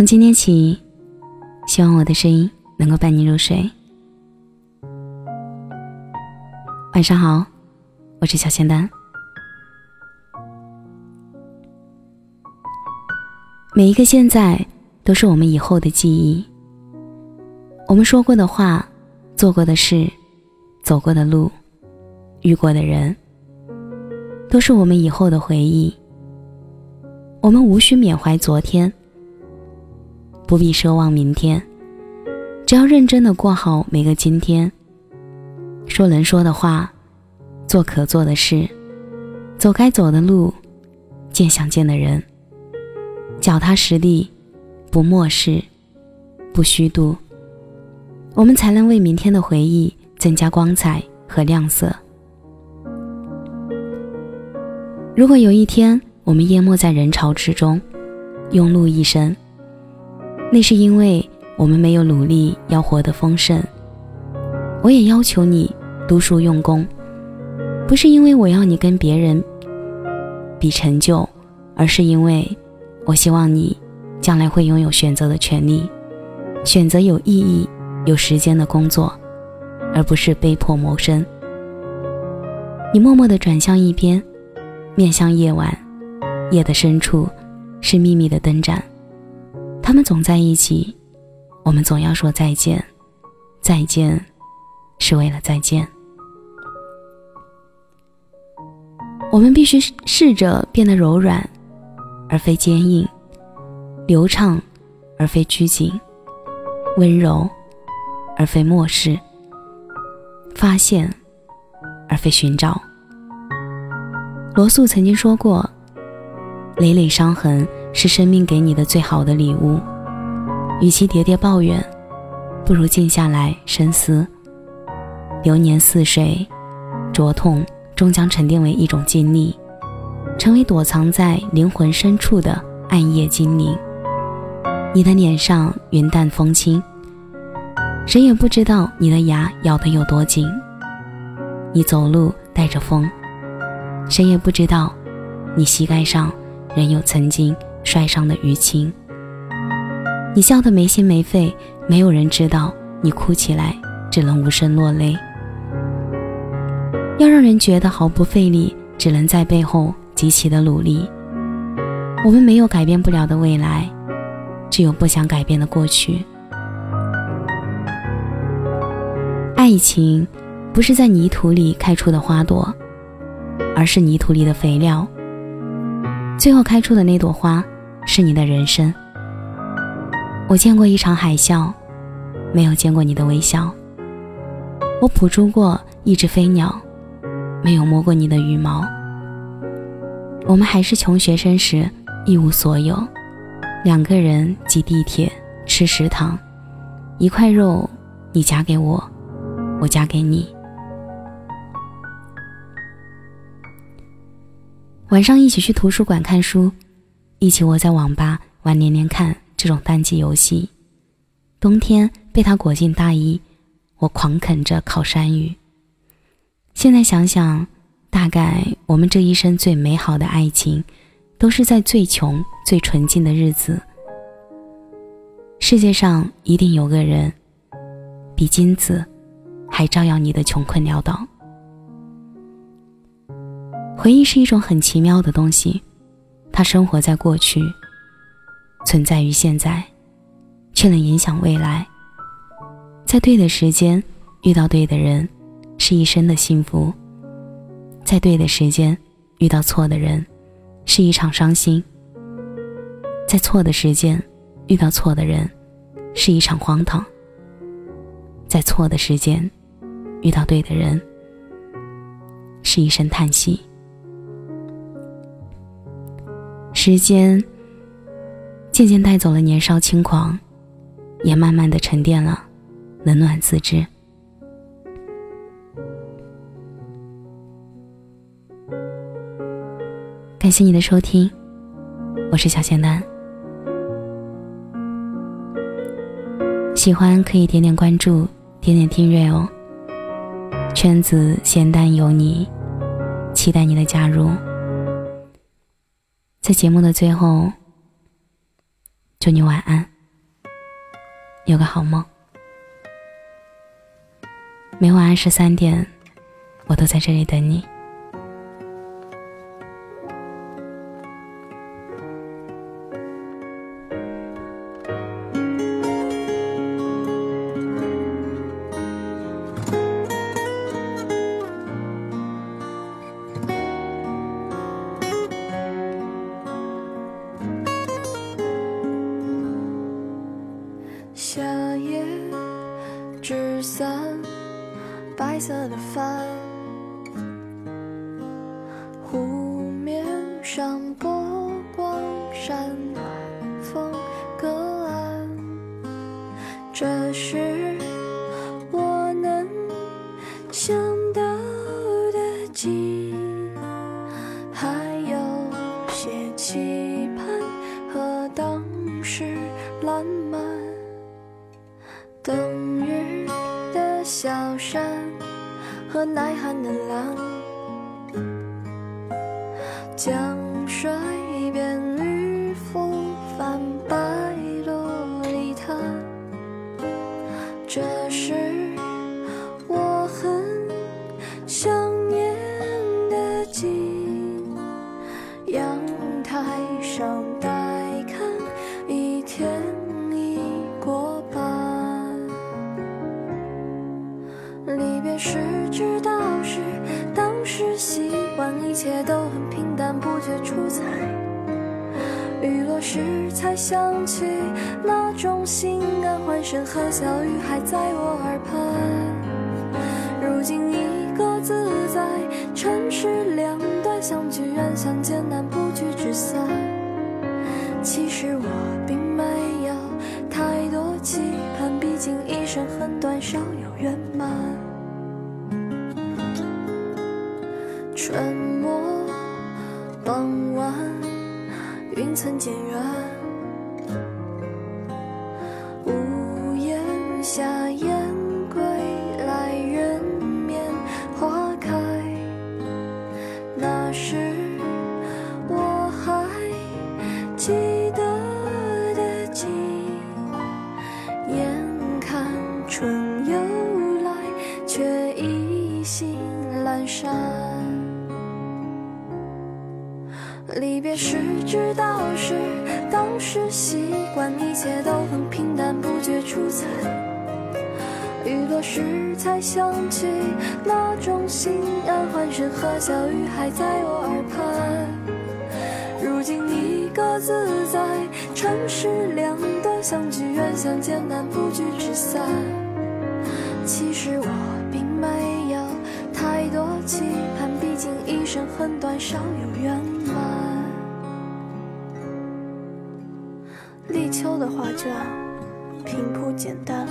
从今天起，希望我的声音能够伴你入睡。晚上好，我是小仙丹。每一个现在都是我们以后的记忆。我们说过的话，做过的事，走过的路，遇过的人，都是我们以后的回忆。我们无需缅怀昨天。不必奢望明天，只要认真的过好每个今天。说能说的话，做可做的事，走该走的路，见想见的人。脚踏实地，不漠视，不虚度，我们才能为明天的回忆增加光彩和亮色。如果有一天我们淹没在人潮之中，庸碌一生。那是因为我们没有努力要活得丰盛。我也要求你读书用功，不是因为我要你跟别人比成就，而是因为我希望你将来会拥有选择的权利，选择有意义、有时间的工作，而不是被迫谋生。你默默地转向一边，面向夜晚，夜的深处是秘密的灯盏。他们总在一起，我们总要说再见。再见，是为了再见。我们必须试着变得柔软，而非坚硬；流畅，而非拘谨；温柔，而非漠视；发现，而非寻找。罗素曾经说过：“累累伤痕。”是生命给你的最好的礼物。与其喋喋抱怨，不如静下来深思。流年似水，灼痛终将沉淀为一种经历，成为躲藏在灵魂深处的暗夜精灵。你的脸上云淡风轻，谁也不知道你的牙咬得有多紧。你走路带着风，谁也不知道你膝盖上仍有曾经。摔伤的淤青，你笑得没心没肺，没有人知道你哭起来只能无声落泪。要让人觉得毫不费力，只能在背后极其的努力。我们没有改变不了的未来，只有不想改变的过去。爱情不是在泥土里开出的花朵，而是泥土里的肥料。最后开出的那朵花，是你的人生。我见过一场海啸，没有见过你的微笑。我捕捉过一只飞鸟，没有摸过你的羽毛。我们还是穷学生时，一无所有，两个人挤地铁，吃食堂，一块肉，你夹给我，我夹给你。晚上一起去图书馆看书，一起窝在网吧玩连连看这种单机游戏。冬天被他裹进大衣，我狂啃着烤山芋。现在想想，大概我们这一生最美好的爱情，都是在最穷、最纯净的日子。世界上一定有个人，比金子还照耀你的穷困潦倒。回忆是一种很奇妙的东西，它生活在过去，存在于现在，却能影响未来。在对的时间遇到对的人，是一生的幸福；在对的时间遇到错的人，是一场伤心；在错的时间遇到错的人，是一场荒唐；在错的时间遇到对的人，是一声叹息。时间渐渐带走了年少轻狂，也慢慢的沉淀了冷暖自知。感谢你的收听，我是小仙丹。喜欢可以点点关注，点点订阅哦。圈子仙丹有你，期待你的加入。在节目的最后，祝你晚安，有个好梦。每晚二十三点，我都在这里等你。纸伞，白色的帆，湖面上波光闪，暖风隔岸。这是我能想到的景，还有些期盼和当时烂漫。等日的小山和耐寒的狼，时才想起那种心安，欢声和笑语还在我耳畔。如今一个自在，城市两端，相聚远，相见难，不聚只散。其实我并没有太多期盼，毕竟一生很短，少有圆满。春末傍晚，云层渐远，知道是当时习惯，一切都很平淡，不觉出彩。雨落时才想起那种心安，欢声和笑语还在我耳畔。如今一个自在，城市两端，相聚远，相见难，不聚只散。其实我并没有太多期盼，毕竟一生很短，少有圆满。平铺简单，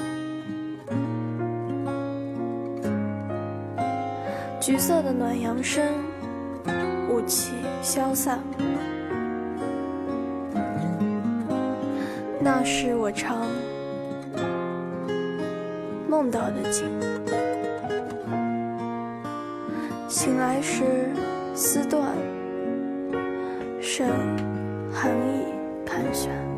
橘色的暖阳升，雾气消散。那是我常梦到的景，醒来时丝断，剩寒意盘旋。